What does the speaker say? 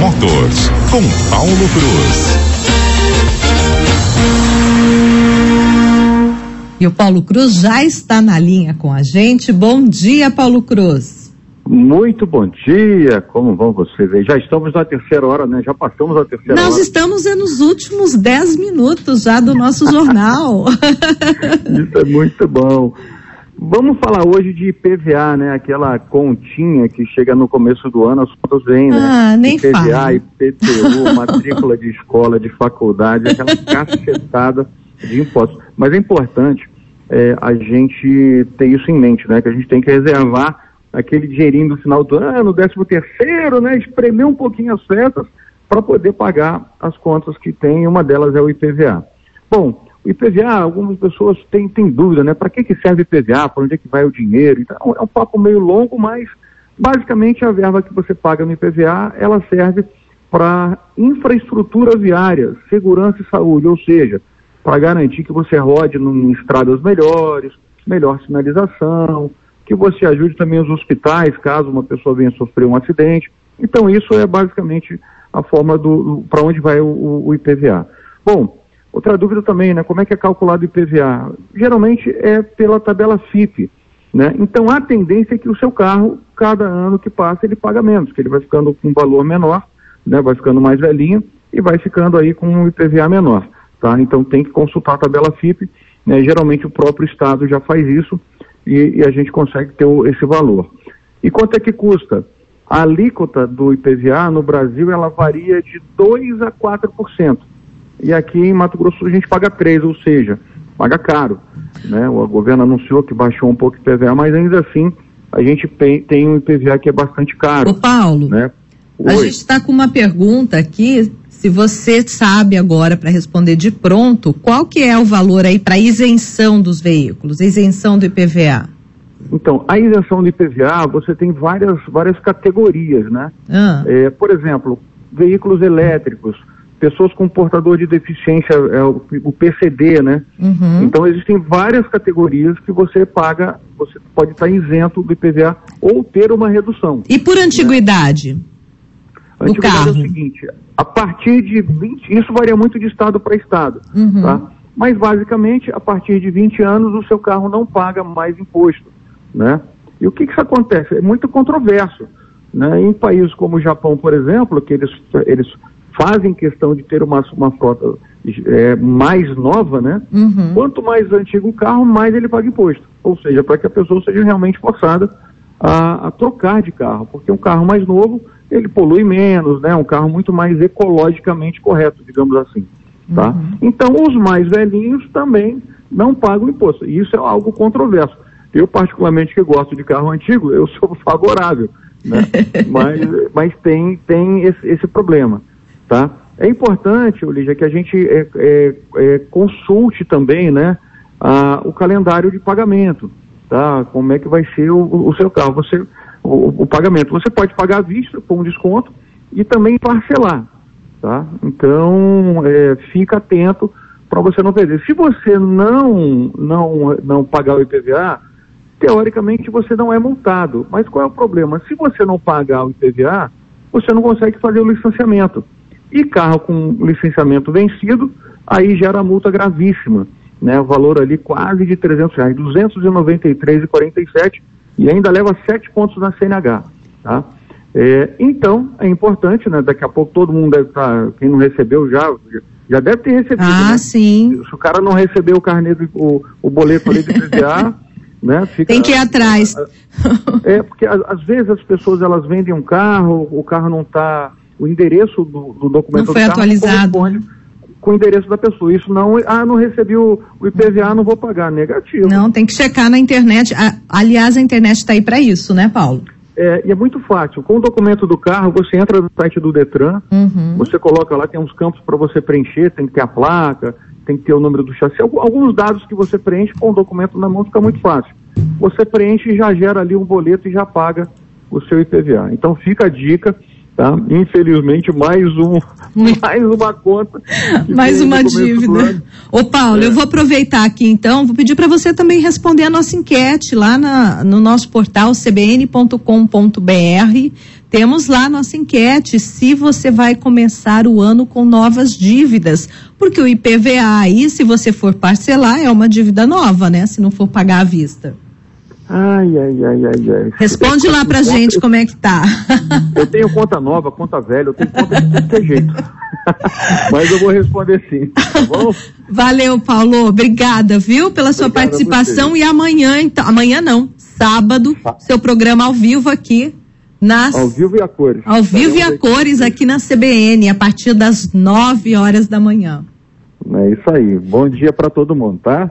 Motors com Paulo Cruz. E o Paulo Cruz já está na linha com a gente. Bom dia, Paulo Cruz. Muito bom dia, como vão vocês aí? Já estamos na terceira hora, né? Já passamos a terceira Nós hora. Nós estamos nos últimos dez minutos já do nosso jornal. Isso é muito bom. Vamos falar hoje de IPVA, né? Aquela continha que chega no começo do ano, as contas vêm, né? Ah, nem IPVA, fala. IPTU, matrícula de escola, de faculdade, aquela cacetada de impostos. Mas é importante é, a gente ter isso em mente, né? Que a gente tem que reservar aquele dinheirinho do final do ano, décimo terceiro, né? Espremer um pouquinho as festas para poder pagar as contas que tem, uma delas é o IPVA. Bom, o IPVA, algumas pessoas têm, têm dúvida, né? Para que, que serve o IPVA? Para onde é que vai o dinheiro? Então, é um papo meio longo, mas basicamente a verba que você paga no IPVA, ela serve para infraestrutura viária, segurança e saúde, ou seja, para garantir que você rode em estradas melhores, melhor sinalização, que você ajude também os hospitais, caso uma pessoa venha sofrer um acidente. Então, isso é basicamente a forma do, do para onde vai o, o, IPVA. Bom, outra dúvida também, né? Como é que é calculado o IPVA? Geralmente é pela tabela FIP, né? Então, a tendência é que o seu carro, cada ano que passa, ele paga menos, que ele vai ficando com um valor menor, né? Vai ficando mais velhinho e vai ficando aí com um IPVA menor, tá? Então, tem que consultar a tabela FIP, né? Geralmente o próprio Estado já faz isso, e, e, a gente consegue ter o, esse valor. E quanto é que custa? A alíquota do IPVA no Brasil ela varia de 2 a 4%. E aqui em Mato Grosso a gente paga 3, ou seja, paga caro. Né? O governo anunciou que baixou um pouco o IPVA, mas ainda assim a gente tem um IPVA que é bastante caro. Ô Paulo, né? a gente está com uma pergunta aqui se você sabe agora para responder de pronto, qual que é o valor aí para isenção dos veículos, isenção do IPVA? Então, a isenção do IPVA, você tem várias, várias categorias, né? Ah. É, por exemplo, veículos elétricos, pessoas com portador de deficiência, é, o, PCD, né? Uhum. Então, existem várias categorias que você paga, você pode estar isento do IPVA ou ter uma redução. E por antiguidade? Né? A antiguidade é o seguinte, a partir de 20, isso varia muito de estado para estado, uhum. tá? Mas basicamente, a partir de 20 anos, o seu carro não paga mais imposto, né? E o que que isso acontece? É muito controverso, né? Em países como o Japão, por exemplo, que eles, eles fazem questão de ter uma, uma frota é, mais nova, né? Uhum. Quanto mais antigo o carro, mais ele paga imposto. Ou seja, para que a pessoa seja realmente forçada a, a trocar de carro, porque um carro mais novo ele polui menos, né? Um carro muito mais ecologicamente correto, digamos assim, tá? Uhum. Então, os mais velhinhos também não pagam imposto. E isso é algo controverso. Eu, particularmente, que gosto de carro antigo, eu sou favorável, né? mas, mas tem, tem esse, esse, problema, tá? É importante, Olívia, que a gente é, é, é, consulte também, né, a, o calendário de pagamento, tá? Como é que vai ser o, o seu carro. Você o, o, pagamento. Você pode pagar à vista com desconto e também parcelar, tá? Então, é, fica atento para você não perder. Se você não, não, não pagar o IPVA, teoricamente você não é multado. Mas qual é o problema? Se você não pagar o IPVA, você não consegue fazer o licenciamento. E carro com licenciamento vencido, aí gera multa gravíssima, né? O valor ali quase de 300 reais, 293,47 e ainda leva sete pontos na CNH. Tá? É, então, é importante, né? Daqui a pouco todo mundo deve estar, quem não recebeu já, já deve ter recebido. Ah, né? sim. Se o cara não recebeu o carnê, o, o boleto ali de PVA, né? Fica, Tem que ir atrás. É, porque às vezes as pessoas elas vendem um carro, o carro não está, o endereço do, do documento não foi do carro atualizado. com o endereço da pessoa. Isso não, ah, não recebi o, o IPVA, não vou pagar. Negativo. Não, tem que checar na internet. Aliás, a internet está aí para isso, né, Paulo? É, e é muito fácil. Com o documento do carro, você entra no site do Detran, uhum. você coloca lá, tem uns campos para você preencher, tem que ter a placa, tem que ter o número do chassi. Alguns dados que você preenche com o documento na mão fica muito fácil. Você preenche e já gera ali um boleto e já paga o seu IPVA. Então fica a dica. Tá? Infelizmente, mais um, mais uma conta. mais uma dívida. Ô Paulo, é. eu vou aproveitar aqui então, vou pedir para você também responder a nossa enquete lá na, no nosso portal cbn.com.br. temos lá nossa enquete se você vai começar o ano com novas dívidas, porque o IPVA aí, se você for parcelar, é uma dívida nova, né? Se não for pagar à vista. Ai, ai, ai, ai, ai. Responde lá pra gente como é que tá. Eu tenho conta nova, conta velha, eu tenho conta de qualquer jeito. Mas eu vou responder sim, tá bom? Valeu, Paulo. Obrigada, viu, pela sua Obrigado participação. E amanhã, então, amanhã não, sábado, Tá. seu programa ao vivo aqui nas. Ao vivo e a cores. Ao vivo e a cores aqui na CBN, a partir das 9 horas da manhã. É isso aí. Bom dia para todo mundo, tá?